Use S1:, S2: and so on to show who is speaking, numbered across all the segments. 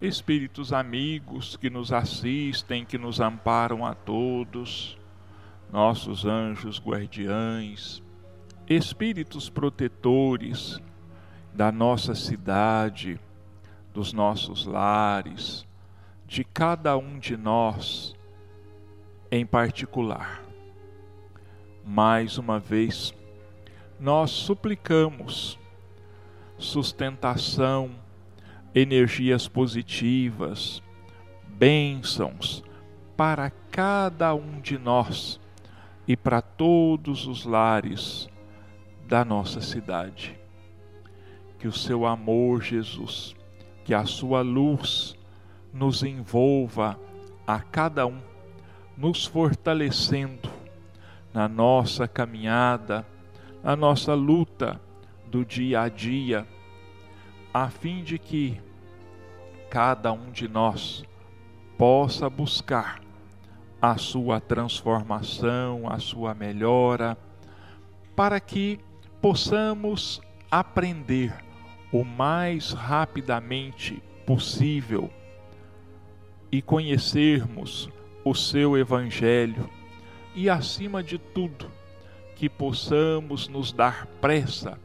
S1: espíritos amigos que nos assistem, que nos amparam a todos, nossos anjos guardiães, espíritos protetores da nossa cidade, dos nossos lares, de cada um de nós em particular. Mais uma vez, nós suplicamos sustentação, energias positivas, bênçãos para cada um de nós e para todos os lares da nossa cidade. Que o seu amor, Jesus, que a sua luz nos envolva a cada um, nos fortalecendo na nossa caminhada, na nossa luta do dia a dia, a fim de que cada um de nós possa buscar a sua transformação, a sua melhora, para que possamos aprender o mais rapidamente possível e conhecermos o seu Evangelho e, acima de tudo, que possamos nos dar pressa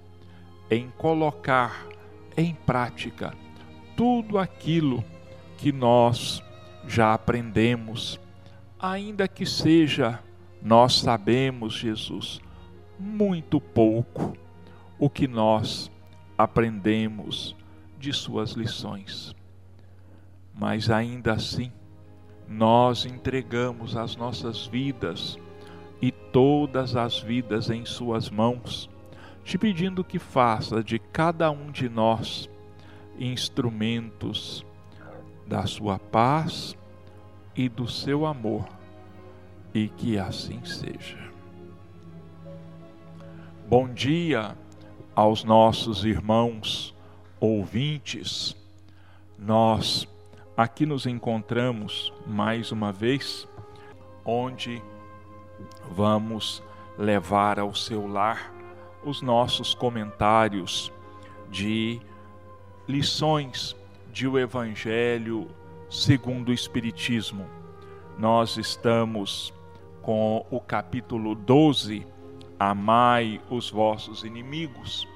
S1: em colocar em prática tudo aquilo que nós já aprendemos, ainda que seja, nós sabemos, Jesus, muito pouco o que nós aprendemos de Suas lições. Mas ainda assim, nós entregamos as nossas vidas e todas as vidas em Suas mãos, te pedindo que faça de cada um de nós instrumentos da Sua paz e do seu amor, e que assim seja. Bom dia aos nossos irmãos ouvintes. Nós aqui nos encontramos mais uma vez, onde vamos levar ao seu lar os nossos comentários de lições de o Evangelho segundo o Espiritismo. Nós estamos com o capítulo 12, Amai os vossos inimigos.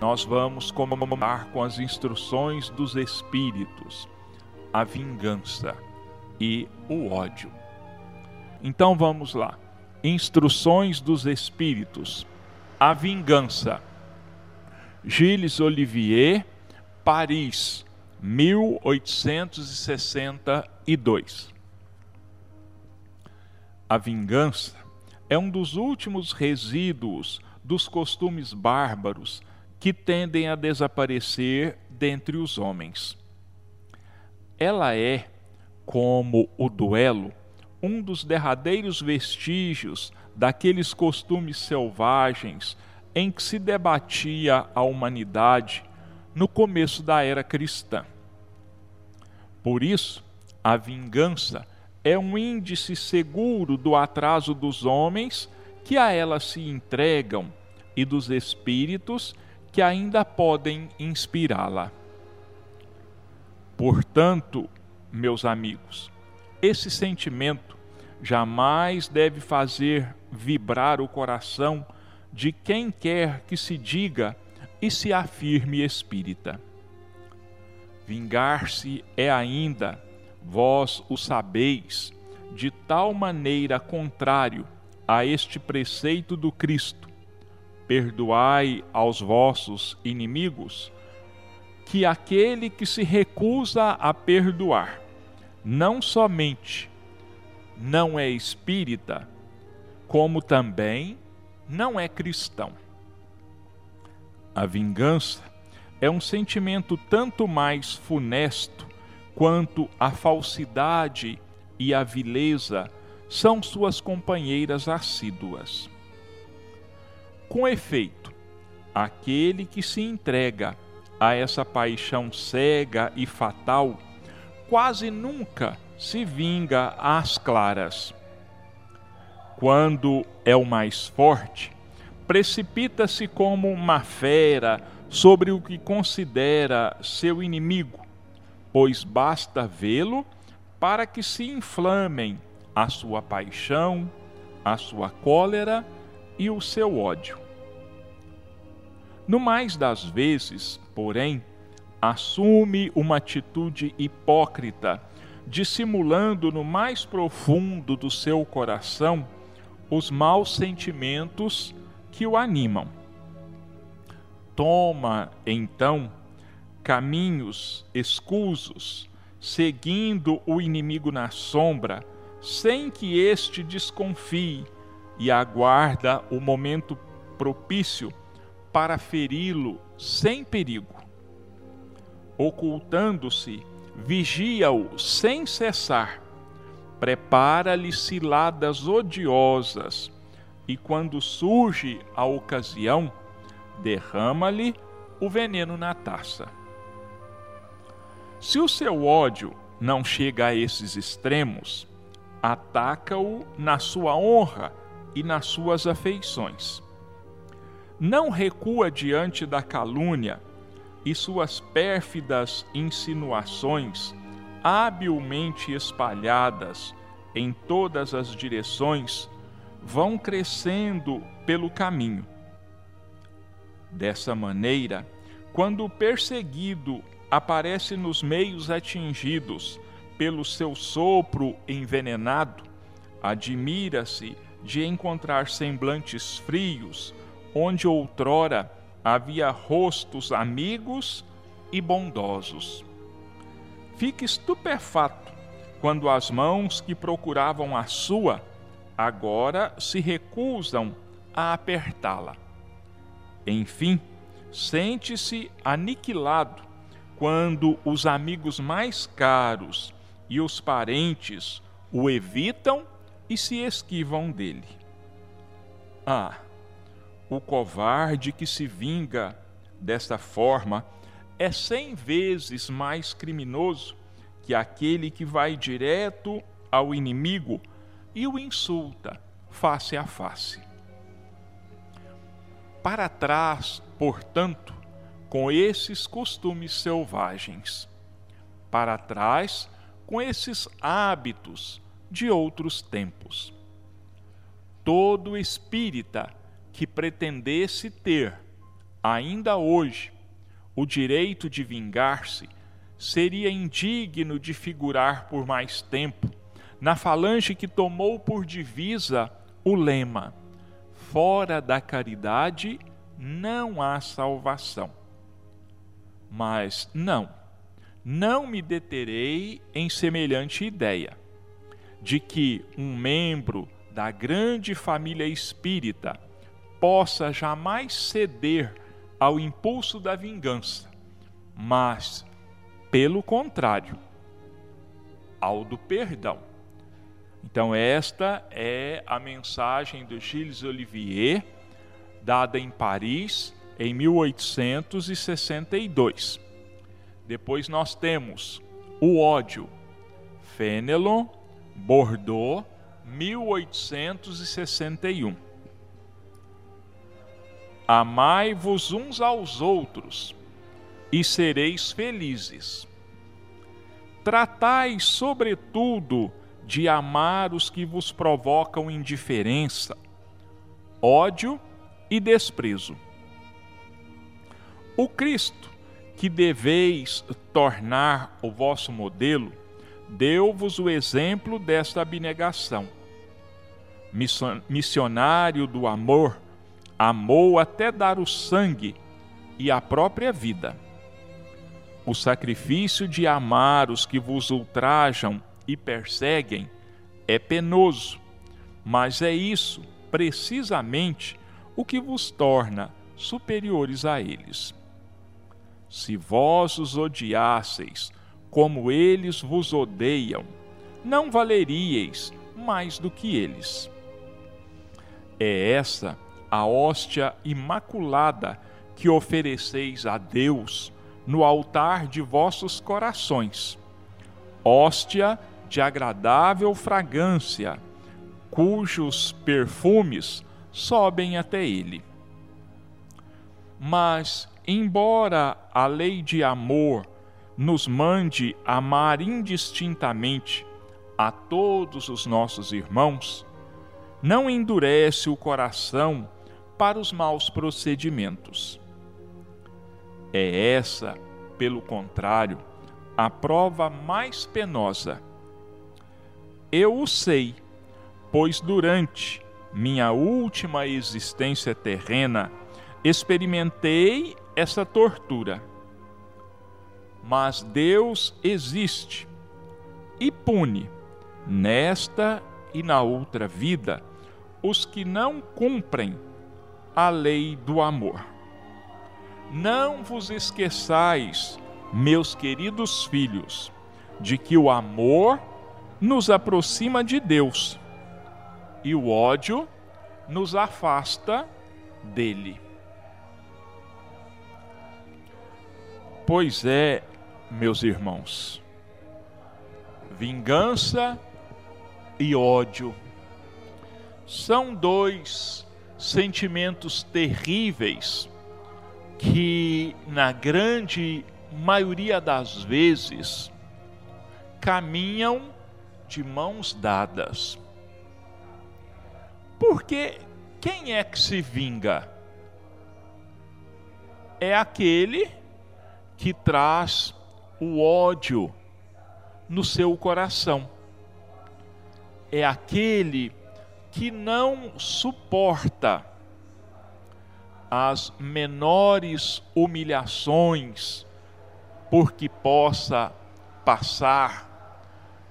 S1: Nós vamos comemorar com as instruções dos Espíritos a vingança e o ódio. Então vamos lá. Instruções dos Espíritos. A vingança. Gilles Olivier, Paris, 1862. A vingança é um dos últimos resíduos dos costumes bárbaros que tendem a desaparecer dentre os homens. Ela é, como o duelo, um dos derradeiros vestígios daqueles costumes selvagens em que se debatia a humanidade no começo da era cristã. Por isso, a vingança é um índice seguro do atraso dos homens que a ela se entregam e dos espíritos que ainda podem inspirá-la. Portanto, meus amigos, esse sentimento jamais deve fazer vibrar o coração de quem quer que se diga e se afirme espírita. Vingar-se é ainda, vós o sabeis, de tal maneira contrário a este preceito do Cristo: perdoai aos vossos inimigos que aquele que se recusa a perdoar, não somente não é espírita, como também não é cristão. A vingança é um sentimento tanto mais funesto quanto a falsidade e a vileza são suas companheiras assíduas. Com efeito, aquele que se entrega a essa paixão cega e fatal, quase nunca se vinga às claras. Quando é o mais forte, precipita-se como uma fera sobre o que considera seu inimigo, pois basta vê-lo para que se inflamem a sua paixão, a sua cólera e o seu ódio. No mais das vezes, porém, assume uma atitude hipócrita, dissimulando no mais profundo do seu coração os maus sentimentos que o animam. Toma, então, caminhos escusos, seguindo o inimigo na sombra, sem que este desconfie, e aguarda o momento propício para feri-lo sem perigo. Ocultando-se, vigia-o sem cessar, prepara-lhe ciladas odiosas, e quando surge a ocasião, derrama-lhe o veneno na taça. Se o seu ódio não chega a esses extremos, ataca-o na sua honra e nas suas afeições. Não recua diante da calúnia e suas pérfidas insinuações, habilmente espalhadas em todas as direções, vão crescendo pelo caminho. Dessa maneira, quando o perseguido aparece nos meios atingidos pelo seu sopro envenenado, admira-se de encontrar semblantes frios, onde outrora havia rostos amigos e bondosos. Fica estupefato quando as mãos que procuravam a sua agora se recusam a apertá-la. Enfim, sente-se aniquilado quando os amigos mais caros e os parentes o evitam e se esquivam dele. Ah, o covarde que se vinga desta forma é cem vezes mais criminoso que aquele que vai direto ao inimigo e o insulta face a face. Para trás, portanto, com esses costumes selvagens. Para trás, com esses hábitos de outros tempos. Todo espírita que pretendesse ter, ainda hoje, o direito de vingar-se, seria indigno de figurar por mais tempo na falange que tomou por divisa o lema: fora da caridade não há salvação. Mas não, não me deterei em semelhante ideia de que um membro da grande família espírita possa jamais ceder ao impulso da vingança, mas, pelo contrário, ao do perdão. Então, esta é a mensagem do Gilles Olivier, dada em Paris em 1862. Depois nós temos o ódio, Fenelon, Bordeaux, 1861. Amai-vos uns aos outros e sereis felizes. Tratai, sobretudo, de amar os que vos provocam indiferença, ódio e desprezo. O Cristo, que deveis tornar o vosso modelo, deu-vos o exemplo desta abnegação. Missionário do amor, amou até dar o sangue e a própria vida. O sacrifício de amar os que vos ultrajam e perseguem é penoso, mas é isso, precisamente, o que vos torna superiores a eles. Se vós os odiasseis como eles vos odeiam, não valeríeis mais do que eles. É essa a hóstia imaculada que ofereceis a Deus no altar de vossos corações. Hóstia de agradável fragrância, cujos perfumes sobem até ele. Mas, embora a lei de amor nos mande amar indistintamente a todos os nossos irmãos, não endurece o coração para os maus procedimentos. É essa, pelo contrário, a prova mais penosa. Eu o sei, pois durante minha última existência terrena experimentei essa tortura. Mas Deus existe e pune, nesta e na outra vida, os que não cumprem a lei do amor. Não vos esqueçais, meus queridos filhos, de que o amor nos aproxima de Deus e o ódio nos afasta dele. Pois é, meus irmãos, vingança e ódio são dois sentimentos terríveis que, na grande maioria das vezes, caminham de mãos dadas. Porque quem é que se vinga? É aquele que traz o ódio no seu coração. É aquele que não suporta as menores humilhações por que possa passar,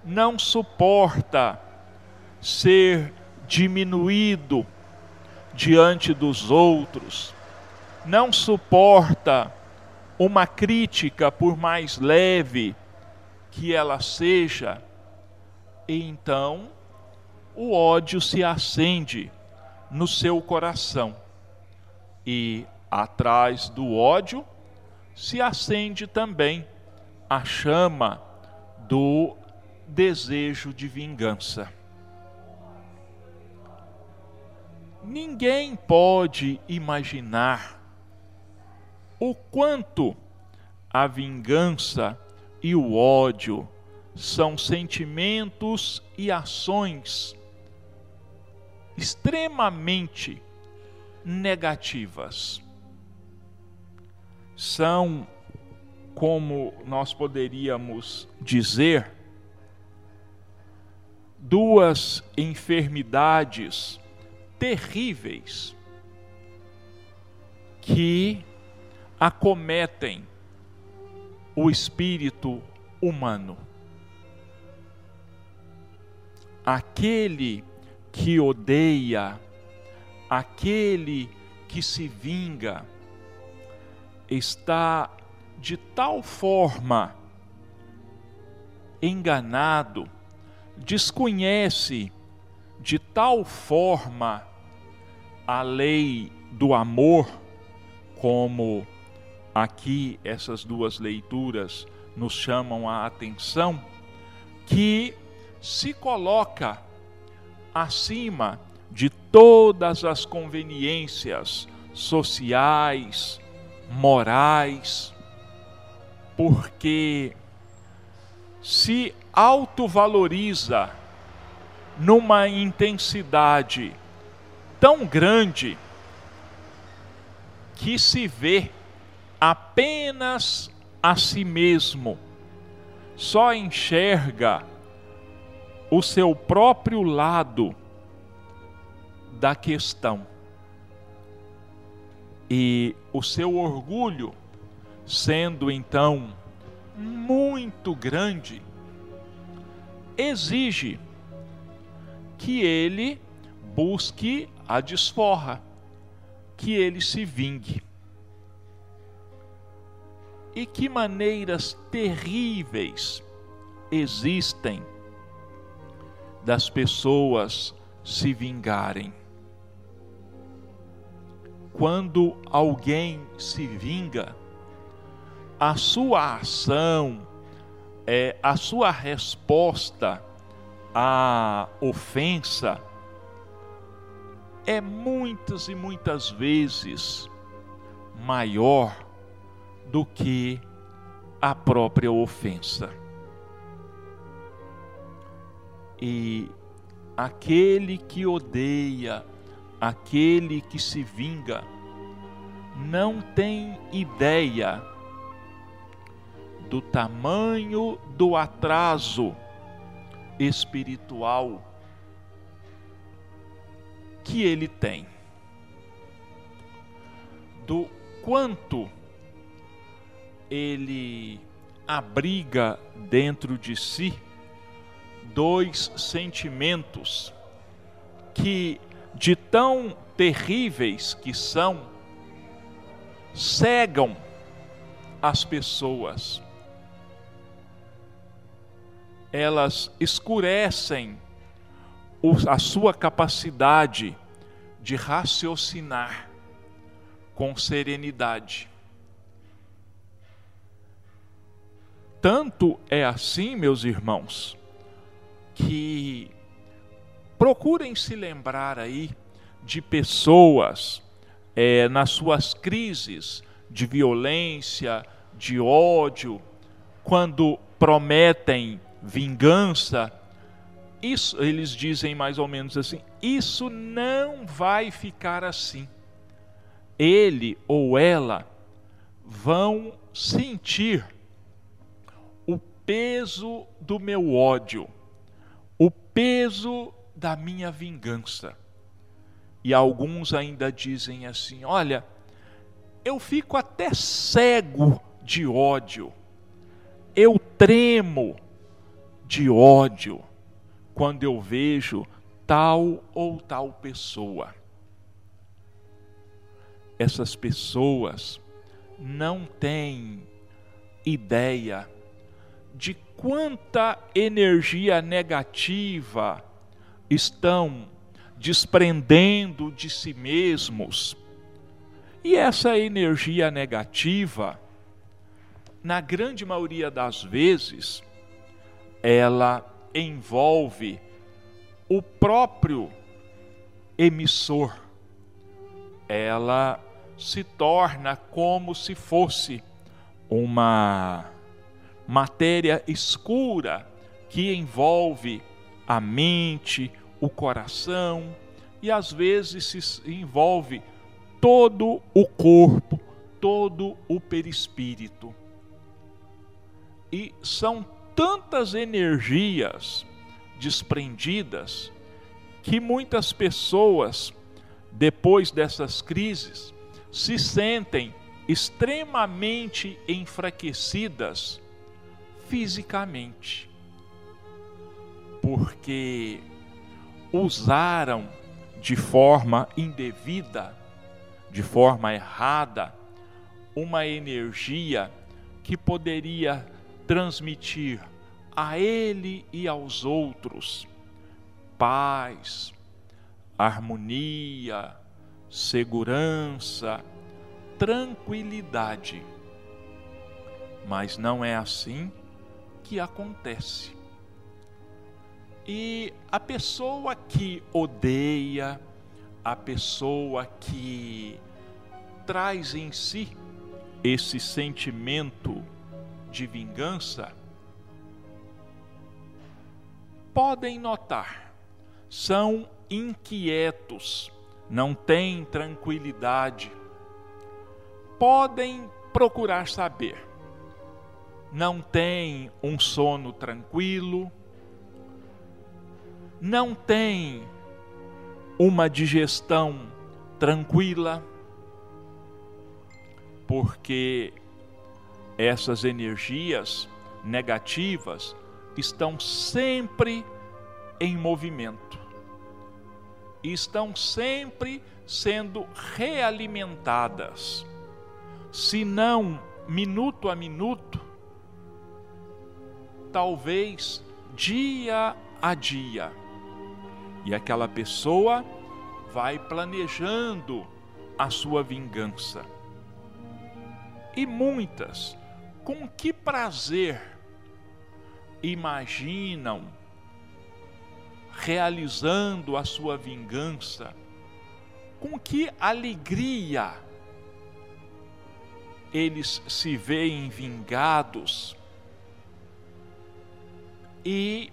S1: não suporta ser diminuído diante dos outros, não suporta uma crítica, por mais leve que ela seja, e então o ódio se acende no seu coração. E atrás do ódio se acende também a chama do desejo de vingança. Ninguém pode imaginar o quanto a vingança e o ódio são sentimentos e ações extremamente negativas. São, como nós poderíamos dizer, duas enfermidades terríveis que acometem o espírito humano. Aquele que odeia, aquele que se vinga, está de tal forma enganado, desconhece de tal forma a lei do amor, como aqui essas duas leituras nos chamam a atenção, que se coloca acima de todas as conveniências sociais, morais, porque se autovaloriza numa intensidade tão grande que se vê apenas a si mesmo, só enxerga o seu próprio lado da questão. E o seu orgulho, sendo então muito grande, exige que ele busque a desforra, que ele se vingue. E que maneiras terríveis existem das pessoas se vingarem. Quando alguém se vinga, a sua ação, é, a sua resposta à ofensa é muitas e muitas vezes maior do que a própria ofensa. E aquele que odeia, aquele que se vinga, não tem ideia do tamanho do atraso espiritual que ele tem, do quanto ele abriga dentro de si dois sentimentos que, de tão terríveis que são, cegam as pessoas. Elas escurecem a sua capacidade de raciocinar com serenidade. Tanto é assim, meus irmãos, que procurem se lembrar aí de pessoas é, nas suas crises de violência, de ódio, quando prometem vingança, isso eles dizem mais ou menos assim: isso não vai ficar assim. Ele ou ela vão sentir o peso do meu ódio, o peso da minha vingança. E alguns ainda dizem assim: olha, eu fico até cego de ódio, eu tremo de ódio quando eu vejo tal ou tal pessoa. Essas pessoas não têm ideia de quanta energia negativa estão desprendendo de si mesmos. E essa energia negativa, na grande maioria das vezes, ela envolve o próprio emissor. Ela se torna como se fosse uma matéria escura que envolve a mente, o coração e às vezes se envolve todo o corpo, todo o perispírito. E são tantas energias desprendidas que muitas pessoas, depois dessas crises, se sentem extremamente enfraquecidas fisicamente, porque usaram de forma indevida, de forma errada, uma energia que poderia transmitir a ele e aos outros paz, harmonia, segurança, tranquilidade. Mas não é assim que acontece. E a pessoa que odeia, a pessoa que traz em si esse sentimento de vingança, podem notar, são inquietos, não têm tranquilidade, podem procurar saber, não têm um sono tranquilo, não têm uma digestão tranquila, porque essas energias negativas estão sempre em movimento, estão sempre sendo realimentadas, se não minuto a minuto, talvez dia a dia. E aquela pessoa vai planejando a sua vingança. E muitas com que prazer imaginam realizando a sua vingança, com que alegria eles se veem vingados? E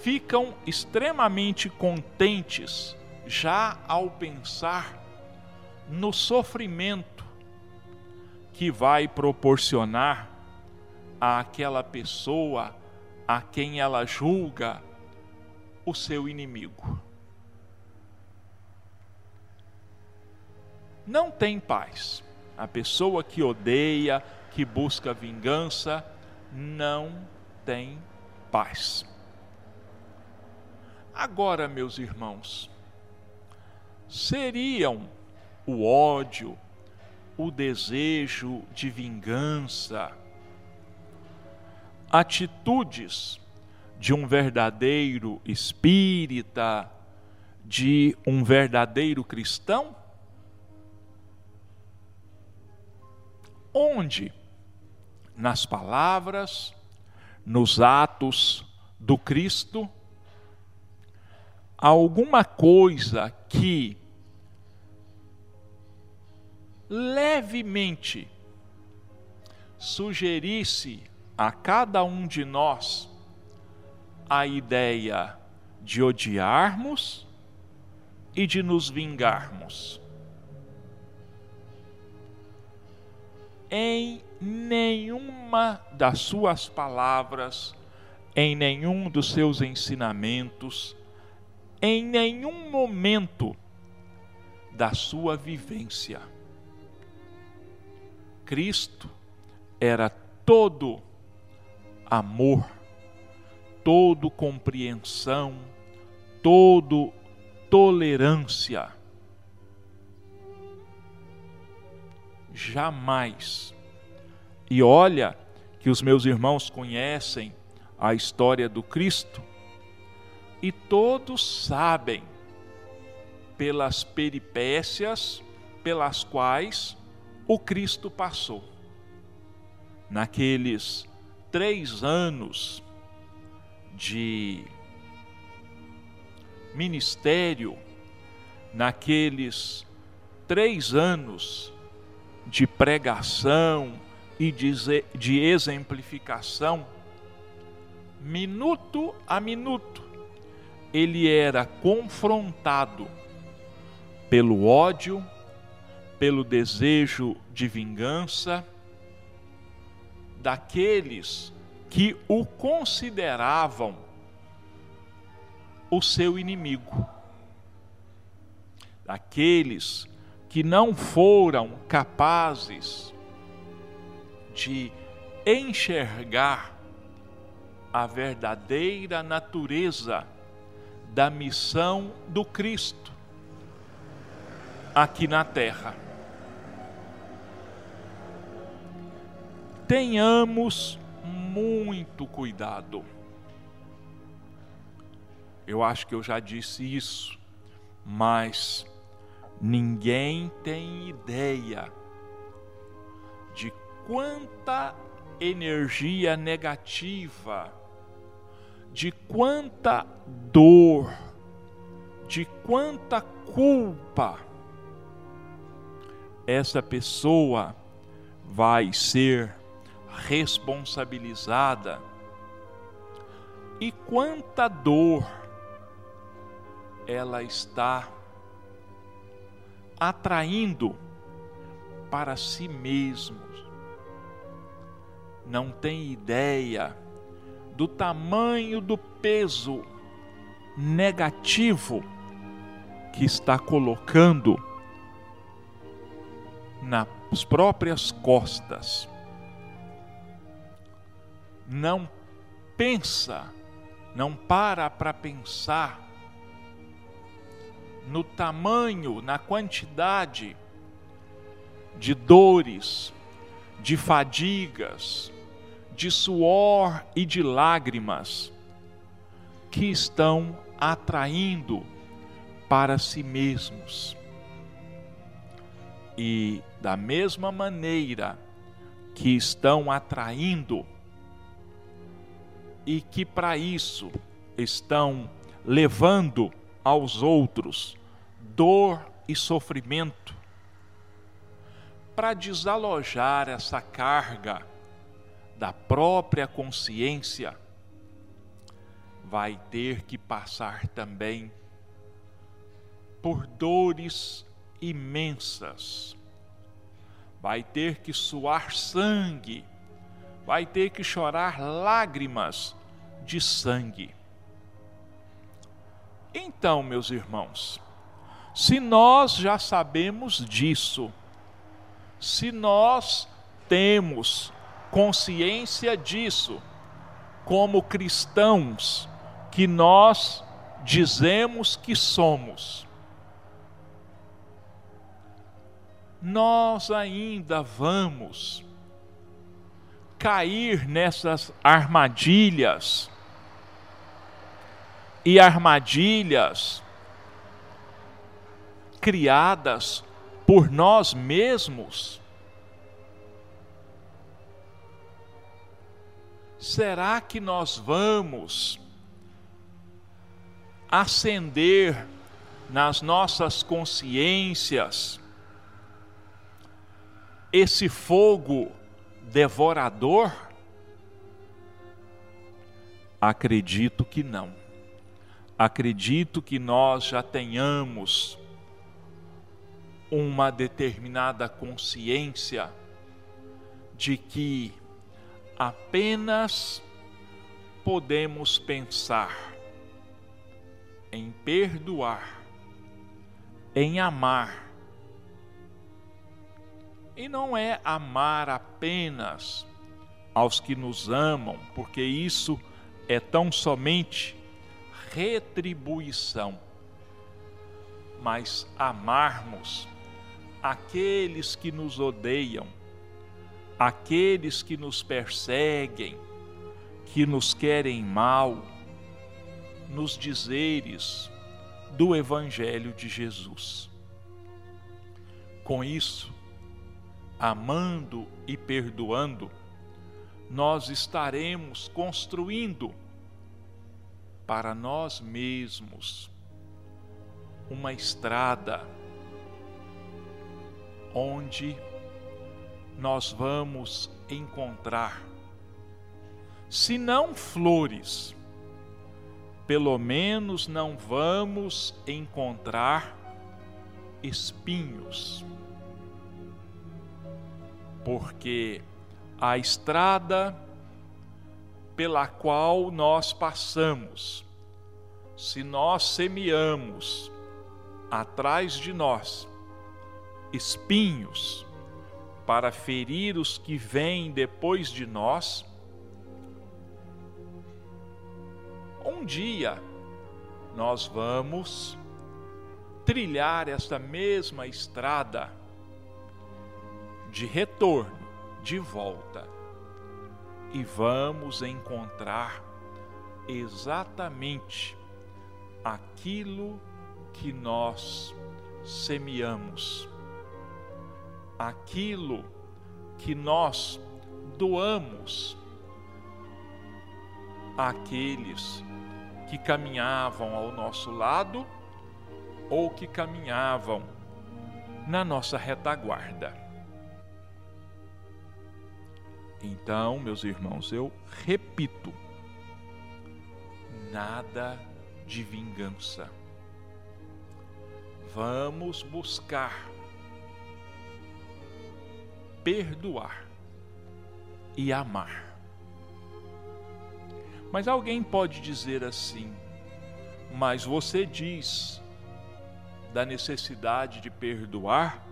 S1: ficam extremamente contentes já ao pensar no sofrimento que vai proporcionar àquela pessoa a quem ela julga o seu inimigo. Não tem paz. A pessoa que odeia, que busca vingança, não tem paz. Agora, meus irmãos, seriam o ódio, o desejo de vingança, atitudes de um verdadeiro espírita, de um verdadeiro cristão? Onde? Nas palavras, nos atos do Cristo? alguma coisa que levemente sugerisse a cada um de nós a ideia de odiarmos e de nos vingarmos. Em nenhuma das suas palavras, em nenhum dos seus ensinamentos, em nenhum momento da sua vivência. Cristo era todo amor, todo compreensão, todo tolerância. Jamais. E olha que os meus irmãos conhecem a história do Cristo e todos sabem pelas peripécias pelas quais o Cristo passou. Naqueles três anos de ministério, naqueles três anos de pregação e de, exemplificação, minuto a minuto, ele era confrontado pelo ódio, pelo desejo de vingança daqueles que o consideravam o seu inimigo, daqueles que não foram capazes de enxergar a verdadeira natureza da missão do Cristo aqui na terra. Tenhamos muito cuidado. Eu acho que eu já disse isso, mas ninguém tem ideia de quanta energia negativa de quanta dor, de quanta culpa essa pessoa vai ser responsabilizada e quanta dor ela está atraindo para si mesmo. Não tem ideia do tamanho do peso negativo que está colocando nas próprias costas. Não pensa, não para para pensar no tamanho, na quantidade de dores, de fadigas, de suor e de lágrimas que estão atraindo para si mesmos. E da mesma maneira que estão atraindo e que para isso estão levando aos outros dor e sofrimento, para desalojar essa carga da própria consciência, vai ter que passar também por dores imensas, vai ter que suar sangue, vai ter que chorar lágrimas de sangue. Então, meus irmãos, se nós já sabemos disso, se nós temos consciência disso, como cristãos que nós dizemos que somos, nós ainda vamos cair nessas armadilhas e armadilhas criadas por nós mesmos? Será que nós vamos acender nas nossas consciências esse fogo devorador? Acredito que não. Acredito que nós já tenhamos uma determinada consciência de que apenas podemos pensar em perdoar, em amar e não é amar apenas aos que nos amam, porque isso é tão somente retribuição, mas amarmos aqueles que nos odeiam, aqueles que nos perseguem, que nos querem mal, nos dizeres do Evangelho de Jesus. Com isso, amando e perdoando, nós estaremos construindo para nós mesmos uma estrada onde nós vamos encontrar, se não flores, pelo menos não vamos encontrar espinhos porque a estrada pela qual nós passamos, se nós semeamos atrás de nós espinhos para ferir os que vêm depois de nós, um dia nós vamos trilhar esta mesma estrada de retorno, de volta, e vamos encontrar exatamente aquilo que nós semeamos, aquilo que nós doamos àqueles que caminhavam ao nosso lado ou que caminhavam na nossa retaguarda. Então, meus irmãos, eu repito: nada de vingança. Vamos buscar perdoar e amar. Mas alguém pode dizer assim: mas você diz da necessidade de perdoar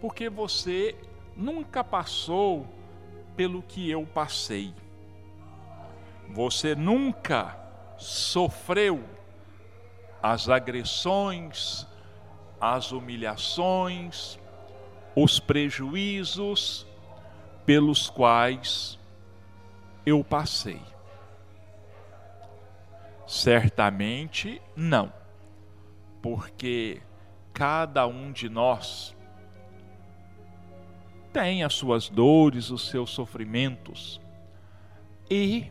S1: porque você nunca passou pelo que eu passei. Você nunca sofreu as agressões, as humilhações, os prejuízos pelos quais eu passei. Certamente não, porque cada um de nós tem as suas dores, os seus sofrimentos. E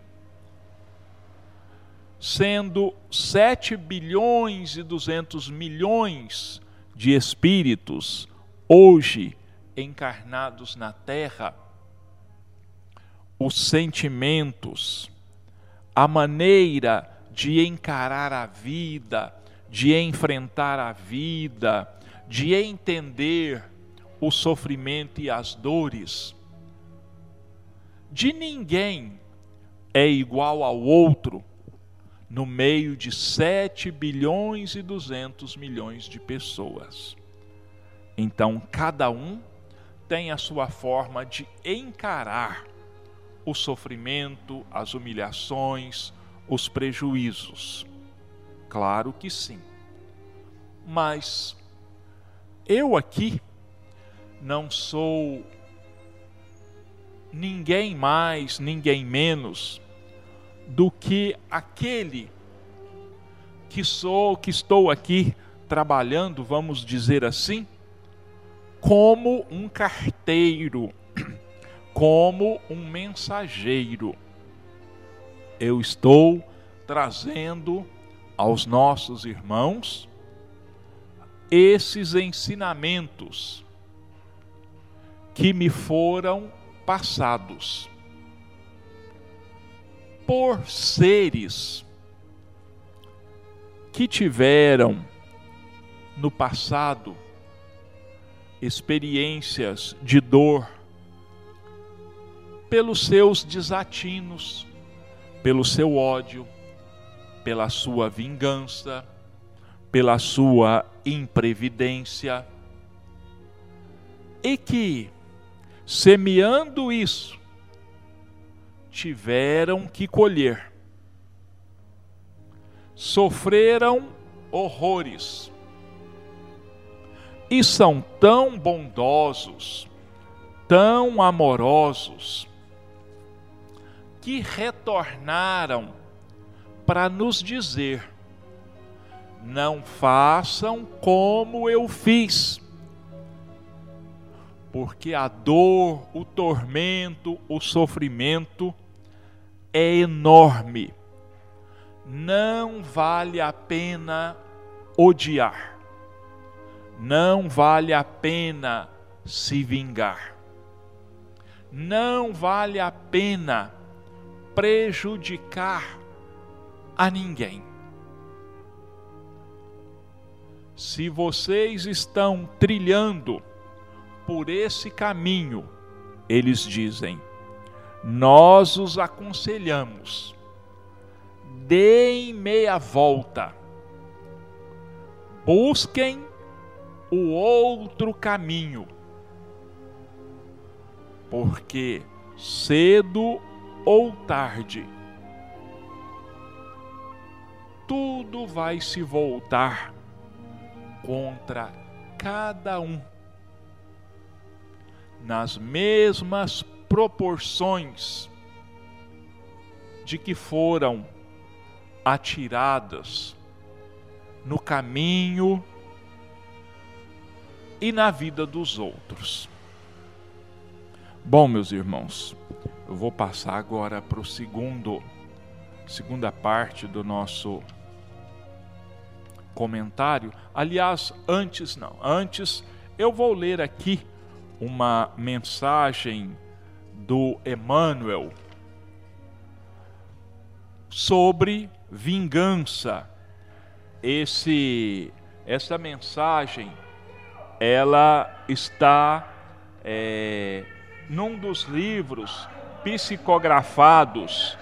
S1: sendo 7 bilhões e 200 milhões de espíritos hoje encarnados na terra, os sentimentos, a maneira de encarar a vida, de enfrentar a vida, de entender o sofrimento e as dores. De ninguém é igual ao outro no meio de 7 bilhões e 200 milhões de pessoas. Então, cada um tem a sua forma de encarar o sofrimento, as humilhações, os prejuízos. Claro que sim. Mas eu aqui não sou ninguém mais, ninguém menos do que aquele que sou, que estou aqui trabalhando, vamos dizer assim, como um carteiro, como um mensageiro. Eu estou trazendo aos nossos irmãos esses ensinamentos que me foram passados por seres que tiveram no passado experiências de dor pelos seus desatinos, pelo seu ódio, pela sua vingança, pela sua imprevidência, e que, semeando isso, tiveram que colher, sofreram horrores, e são tão bondosos, tão amorosos, que retornaram para nos dizer: não façam como eu fiz. Porque a dor, o tormento, o sofrimento é enorme. Não vale a pena odiar. Não vale a pena se vingar. Não vale a pena prejudicar a ninguém. Se vocês estão trilhando por esse caminho, eles dizem, nós os aconselhamos, deem meia volta, busquem o outro caminho, porque cedo ou tarde, tudo vai se voltar contra cada um nas mesmas proporções de que foram atiradas no caminho e na vida dos outros. Bom, meus irmãos, eu vou passar agora para o segundo, segunda parte do nosso comentário. Aliás, antes não, antes eu vou ler aqui uma mensagem do Emmanuel sobre vingança. Esse, essa mensagem, ela está é, num dos livros psicografados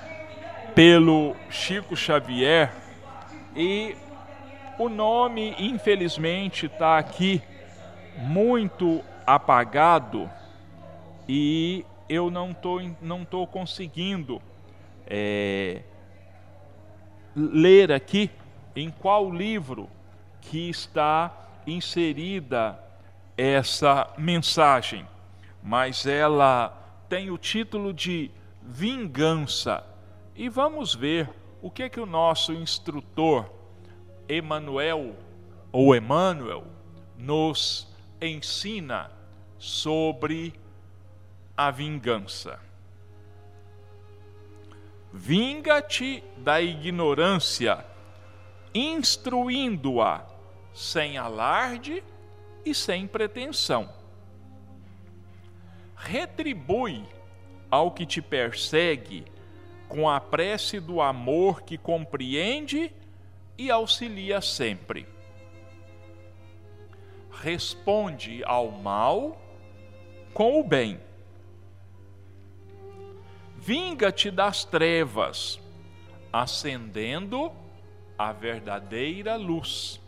S1: pelo Chico Xavier e o nome, infelizmente, está aqui muito apagado e eu não tô, não tô conseguindo é, ler aqui em qual livro que está inserida essa mensagem, mas ela tem o título de Vingança. E vamos ver o que é que o nosso instrutor Emanuel ou Emmanuel nos ensina sobre a vingança. Vinga-te da ignorância, instruindo-a sem alarde e sem pretensão. retribui ao que te persegue com a prece do amor que compreende e auxilia sempre. Responde ao mal com o bem. Vinga-te das trevas, acendendo a verdadeira luz.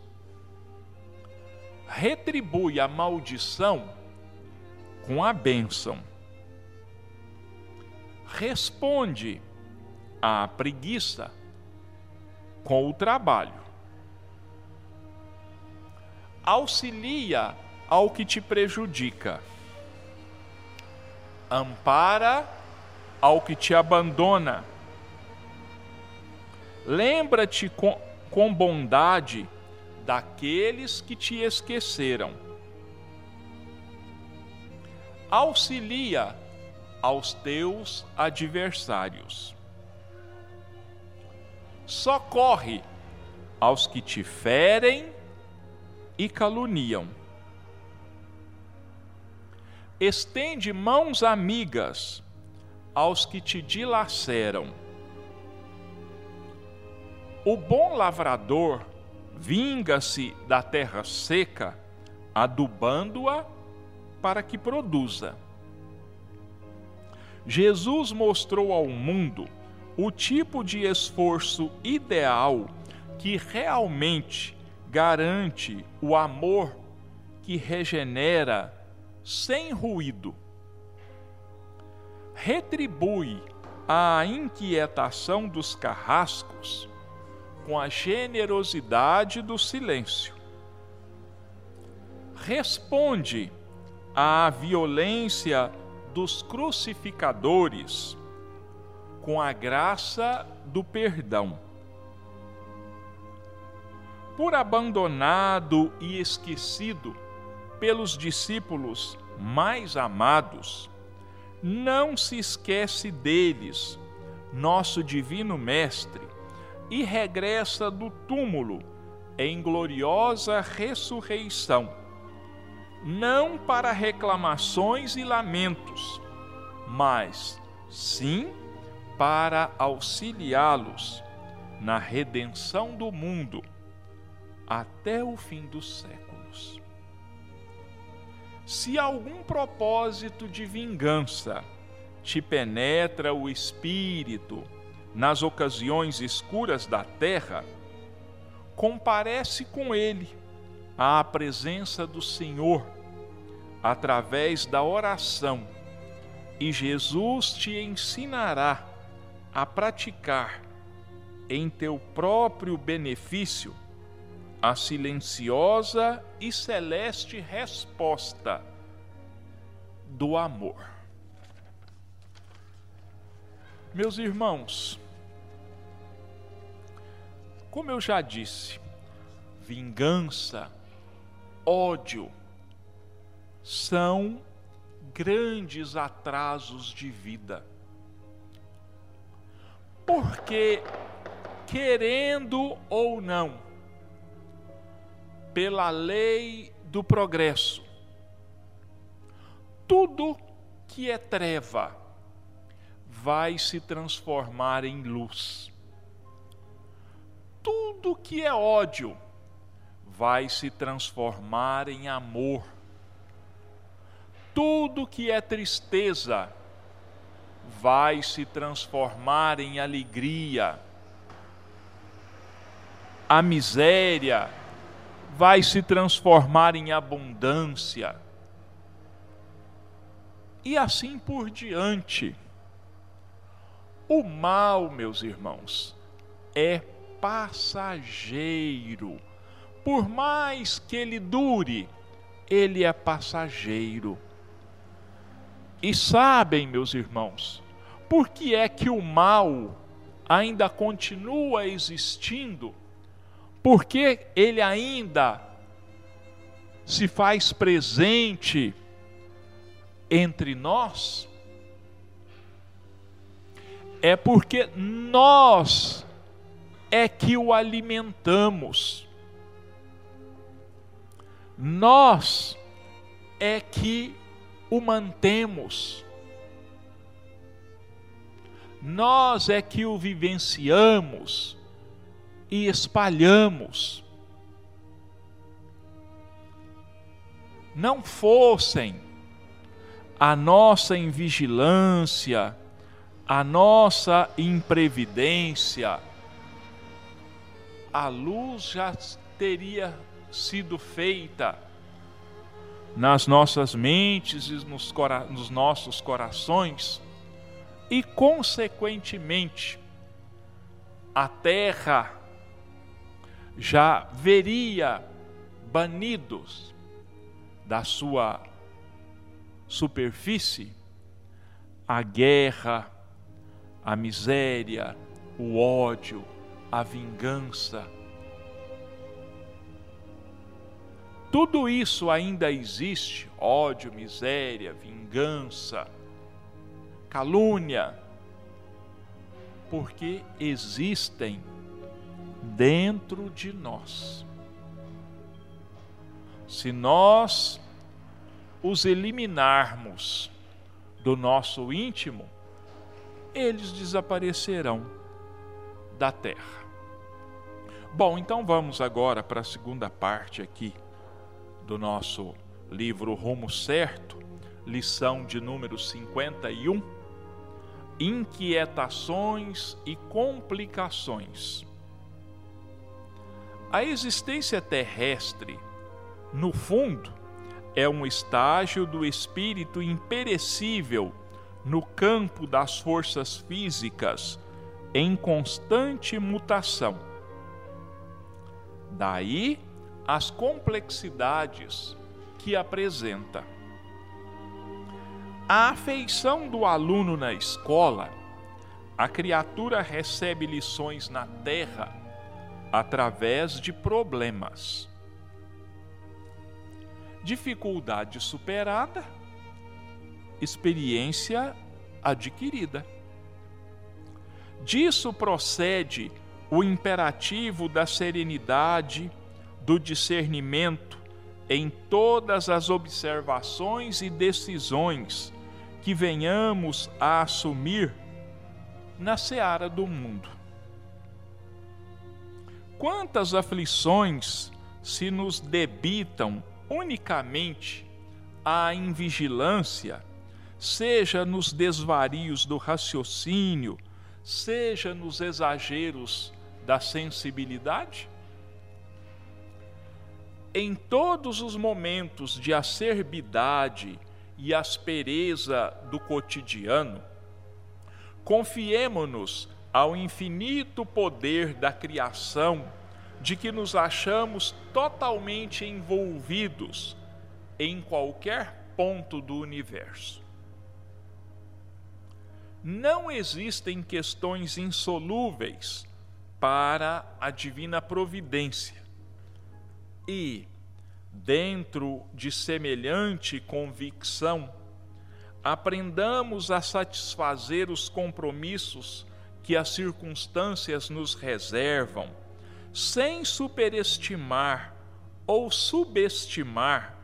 S1: Retribui a maldição com a bênção. Responde à preguiça com o trabalho. Auxilia ao que te prejudica. Ampara ao que te abandona. Lembra-te com, com bondade daqueles que te esqueceram. Auxilia aos teus adversários. Socorre aos que te ferem e caluniam. Estende mãos amigas aos que te dilaceram. O bom lavrador vinga-se da terra seca, adubando-a para que produza. Jesus mostrou ao mundo o tipo de esforço ideal que realmente garante o amor que regenera sem ruído. Retribui a inquietação dos carrascos com a generosidade do silêncio. Responde à violência dos crucificadores com a graça do perdão. Por abandonado e esquecido pelos discípulos mais amados, não se esquece deles, nosso divino Mestre, e regressa do túmulo em gloriosa ressurreição, não para reclamações e lamentos, mas sim para auxiliá-los na redenção do mundo até o fim dos séculos. Se algum propósito de vingança te penetra o espírito nas ocasiões escuras da terra, comparece com ele à presença do Senhor através da oração, e Jesus te ensinará a praticar em teu próprio benefício a silenciosa e celeste resposta do amor. Meus irmãos, como eu já disse, vingança, ódio são grandes atrasos de vida porque, querendo ou não, pela lei do progresso, tudo que é treva vai se transformar em luz. Tudo que é ódio vai se transformar em amor. Tudo que é tristeza vai se transformar em alegria. A miséria vai se transformar em abundância. E assim por diante. O mal, meus irmãos, é passageiro. Por mais que ele dure, ele é passageiro. E sabem, meus irmãos, por que é que o mal ainda continua existindo? Porque ele ainda se faz presente entre nós? É porque nós é que o alimentamos. Nós é que o mantemos. Nós é que o vivenciamos e espalhamos. Não fossem a nossa invigilância, a nossa imprevidência, a luz já teria sido feita nas nossas mentes e nos, nos nossos corações, e, consequentemente, a terra já veria banidos da sua superfície a guerra, a miséria, o ódio, a vingança. Tudo isso ainda existe: ódio, miséria, vingança, calúnia, porque existem dentro de nós. Se nós os eliminarmos do nosso íntimo, eles desaparecerão da terra. Bom, então vamos agora para a segunda parte aqui do nosso livro Rumo Certo, lição de número 51, inquietações e complicações. A existência terrestre, no fundo, é um estágio do espírito imperecível no campo das forças físicas em constante mutação. Daí as complexidades que apresenta. A afeição do aluno na escola, a criatura recebe lições na terra através de problemas dificuldade superada, experiência adquirida. Disso procede o imperativo da serenidade, do discernimento em todas as observações e decisões que venhamos a assumir na seara do mundo. Quantas aflições se nos debitam unicamente à invigilância, seja nos desvarios do raciocínio, seja nos exageros da sensibilidade? Em todos os momentos de acerbidade e aspereza do cotidiano, confiemo-nos ao infinito poder da criação de que nos achamos totalmente envolvidos em qualquer ponto do universo. Não existem questões insolúveis para a divina providência. E, dentro de semelhante convicção, aprendamos a satisfazer os compromissos que as circunstâncias nos reservam sem superestimar ou subestimar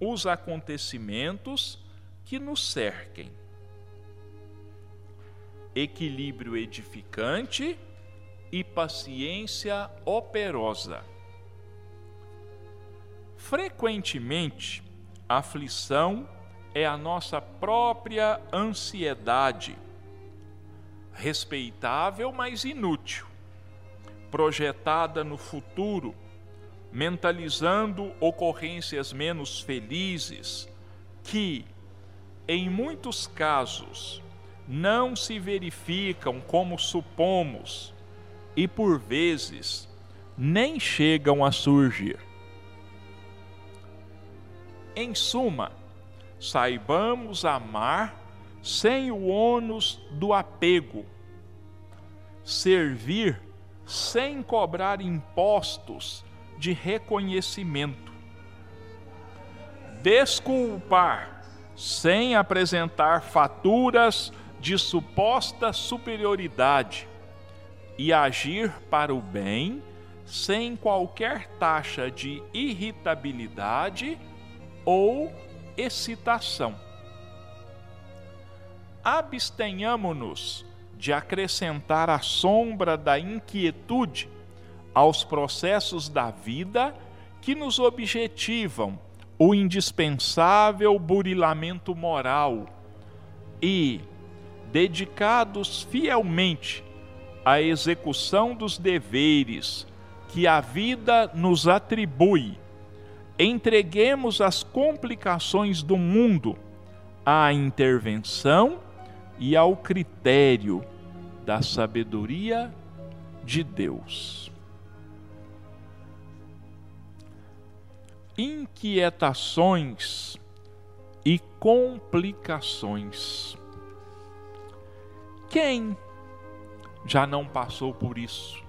S1: os acontecimentos que nos cerquem. Equilíbrio edificante e paciência operosa. Frequentemente, aflição é a nossa própria ansiedade, respeitável, mas inútil projetada no futuro, mentalizando ocorrências menos felizes, que, em muitos casos, não se verificam como supomos e, por vezes, nem chegam a surgir. Em suma, saibamos amar sem o ônus do apego, servir sem cobrar impostos de reconhecimento. Desculpar sem apresentar faturas de suposta superioridade e agir para o bem sem qualquer taxa de irritabilidade ou excitação. abstenhamo-nos de acrescentar a sombra da inquietude aos processos da vida que nos objetivam o indispensável burilamento moral e, dedicados fielmente à execução dos deveres que a vida nos atribui, entreguemos as complicações do mundo à intervenção e ao critério da sabedoria de Deus. Inquietações e complicações. Quem já não passou por isso?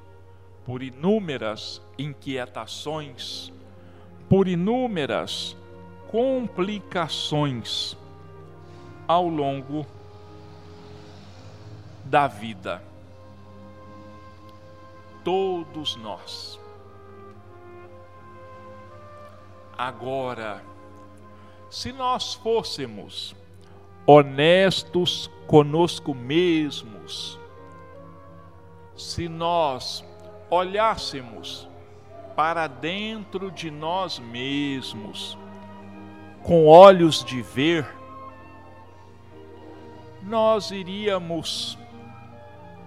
S1: Por inúmeras inquietações, por inúmeras complicações ao longo da vida. Todos nós. Agora, se nós fôssemos honestos conosco mesmos, se nós olhássemos para dentro de nós mesmos, com olhos de ver, nós iríamos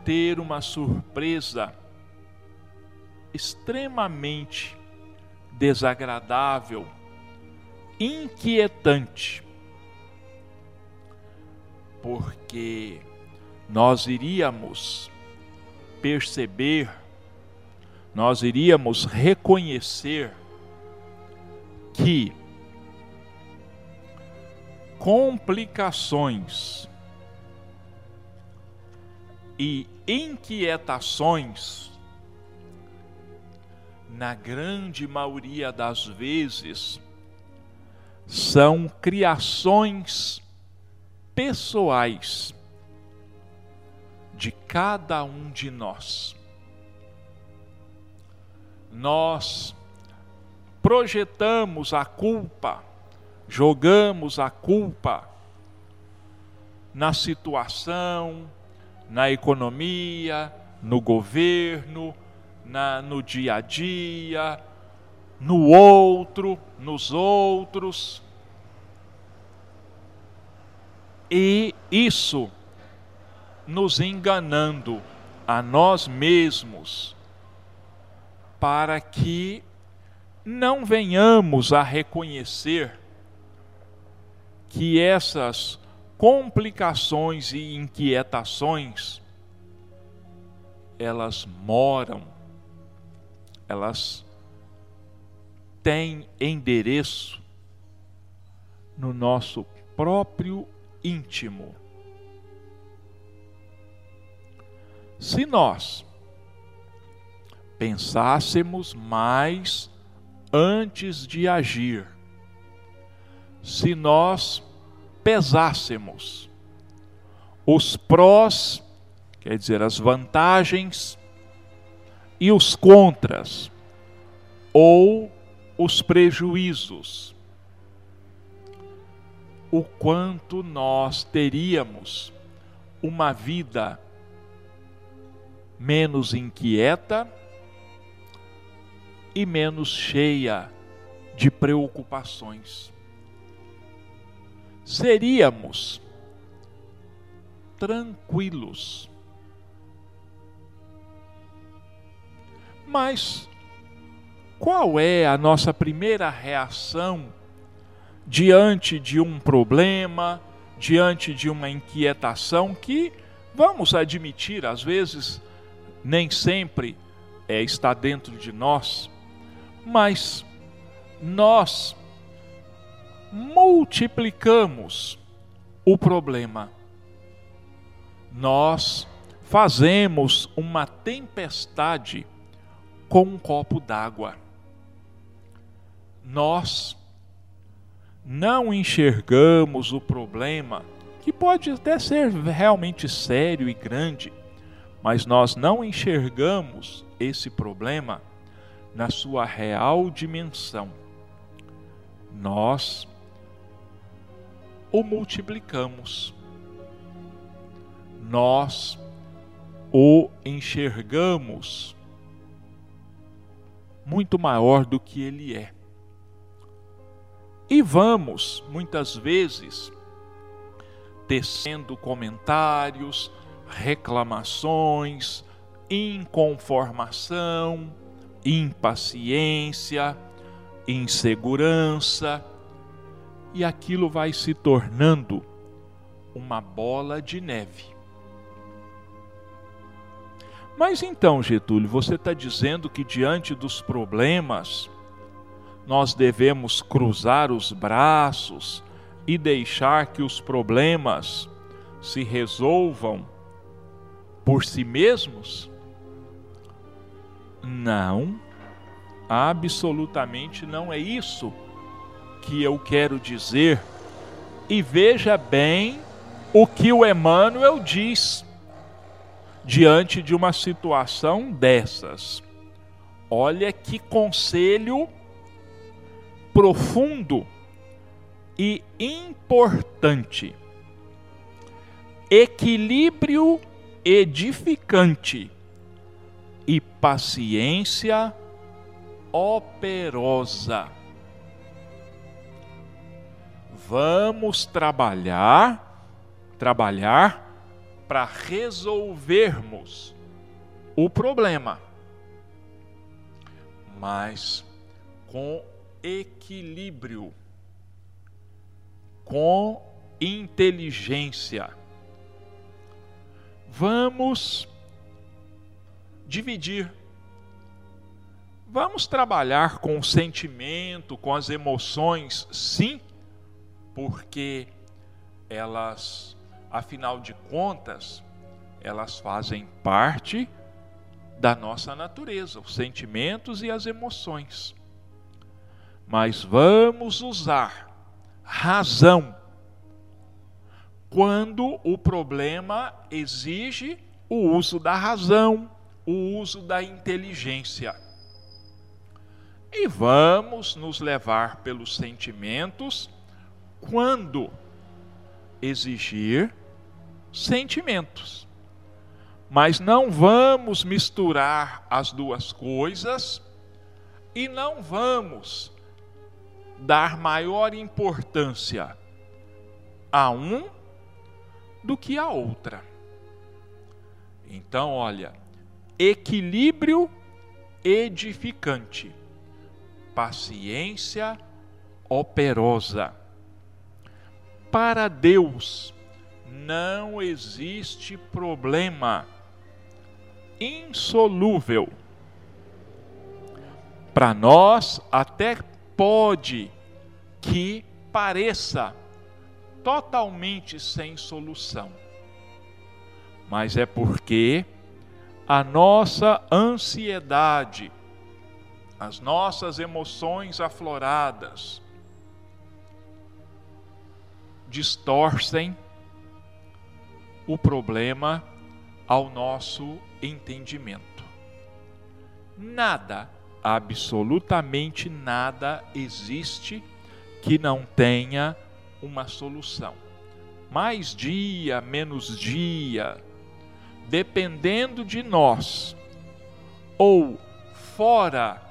S1: ter uma surpresa extremamente desagradável, inquietante, porque nós iríamos perceber, nós iríamos reconhecer que complicações e inquietações, na grande maioria das vezes, são criações pessoais de cada um de nós. Nós projetamos a culpa, jogamos a culpa na situação, na economia, no governo, na, no dia a dia, no outro, nos outros. E isso nos enganando a nós mesmos, para que não venhamos a reconhecer que essas complicações e inquietações, elas moram, elas têm endereço no nosso próprio íntimo. Se nós pensássemos mais antes de agir, se nós pesássemos. Os prós, quer dizer, as vantagens e os contras, ou os prejuízos, o quanto nós teríamos uma vida menos inquieta e menos cheia de preocupações seríamos tranquilos. Mas qual é a nossa primeira reação diante de um problema, diante de uma inquietação que, vamos admitir, às vezes nem sempre é, está dentro de nós, mas nós multiplicamos o problema. Nós fazemos uma tempestade com um copo d'água. Nós não enxergamos o problema, que pode até ser realmente sério e grande, mas nós não enxergamos esse problema na sua real dimensão. Nós o multiplicamos. nós o enxergamos muito maior do que ele é. E vamos, muitas vezes, tecendo comentários, reclamações, inconformação, impaciência, insegurança, e aquilo vai se tornando uma bola de neve. Mas então, Getúlio, você está dizendo que diante dos problemas nós devemos cruzar os braços e deixar que os problemas se resolvam por si mesmos? Não, absolutamente não é isso que eu quero dizer. E veja bem o que o Emmanuel diz diante de uma situação dessas. Olha que conselho profundo e importante. Equilíbrio edificante e paciência operosa. Vamos trabalhar, trabalhar para resolvermos o problema, mas com equilíbrio, com inteligência. Vamos dividir. Vamos trabalhar com o sentimento, com as emoções, sim, porque elas afinal de contas, elas fazem parte da nossa natureza, os sentimentos e as emoções. Mas vamos usar razão quando o problema exige o uso da razão, o uso da inteligência. E vamos nos levar pelos sentimentos quando exigir sentimentos. Mas não vamos misturar as duas coisas e não vamos dar maior importância a um do que a outra. Então, olha, equilíbrio edificante, paciência operosa para Deus não existe problema insolúvel. Para nós, até pode que pareça totalmente sem solução, mas é porque a nossa ansiedade, as nossas emoções afloradas, distorcem o problema ao nosso entendimento. Nada, absolutamente nada existe que não tenha uma solução. Mais dia, menos dia, dependendo de nós, ou fora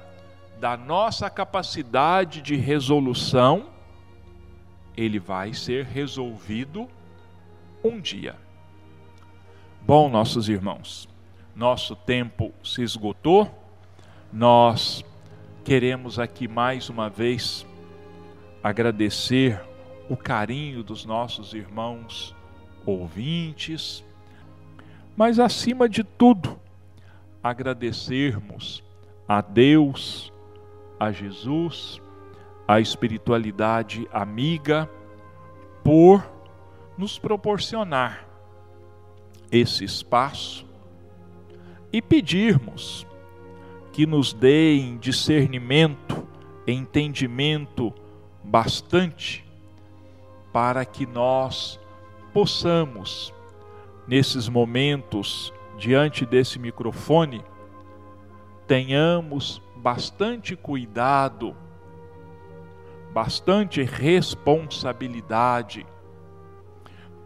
S1: da nossa capacidade de resolução, ele vai ser resolvido um dia. Bom, nossos irmãos, nosso tempo se esgotou. Nós queremos aqui mais uma vez agradecer o carinho dos nossos irmãos ouvintes, mas acima de tudo, agradecermos a Deus, a Jesus, a espiritualidade amiga por nos proporcionar esse espaço e pedirmos que nos deem discernimento, entendimento bastante para que nós possamos, nesses momentos, diante desse microfone, tenhamos bastante cuidado bastante responsabilidade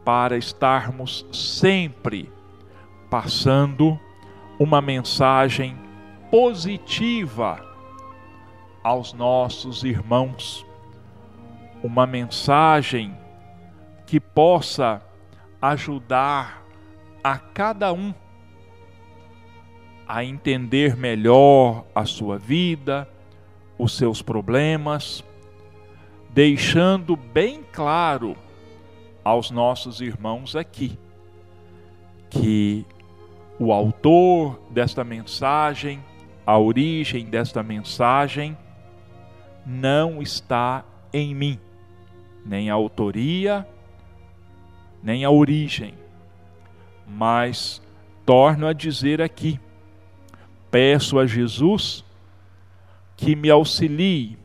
S1: para estarmos sempre passando uma mensagem positiva aos nossos irmãos, uma mensagem que possa ajudar a cada um a entender melhor a sua vida, os seus problemas, deixando bem claro aos nossos irmãos aqui que o autor desta mensagem, a origem desta mensagem, não está em mim, nem a autoria, nem a origem. Mas torno a dizer aqui: peço a Jesus que me auxilie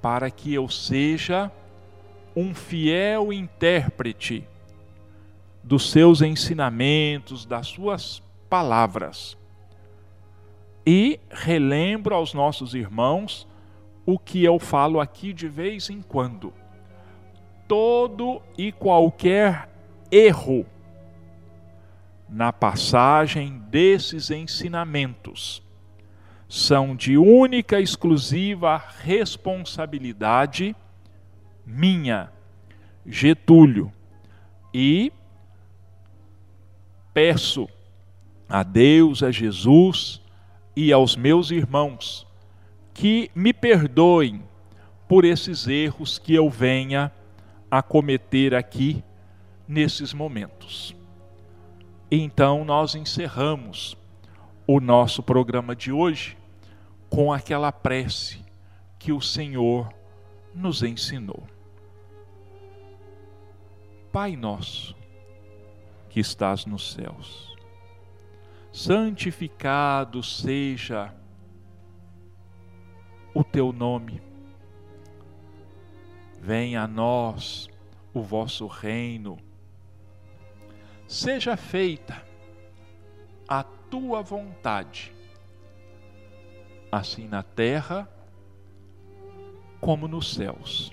S1: para que eu seja um fiel intérprete dos seus ensinamentos, das suas palavras. E relembro aos nossos irmãos o que eu falo aqui de vez em quando. Todo e qualquer erro na passagem desses ensinamentos são de única e exclusiva responsabilidade minha, Getúlio, e peço a Deus, a Jesus e aos meus irmãos que me perdoem por esses erros que eu venha a cometer aqui nesses momentos. Então nós encerramos o nosso programa de hoje com aquela prece que o Senhor nos ensinou. Pai nosso, que estás nos céus, santificado seja o teu nome. Venha a nós o vosso reino. Seja feita a tua vontade, assim na terra como nos céus.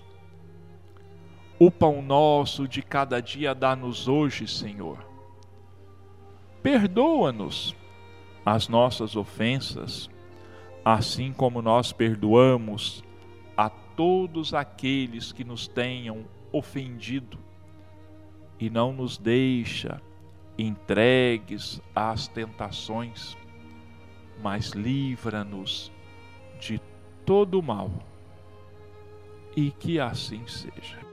S1: O pão nosso de cada dia dá-nos hoje, Senhor. Perdoa-nos as nossas ofensas, assim como nós perdoamos a todos aqueles que nos tenham ofendido, e não nos deixa entregues às tentações, mas livra-nos de todo mal. E que assim seja.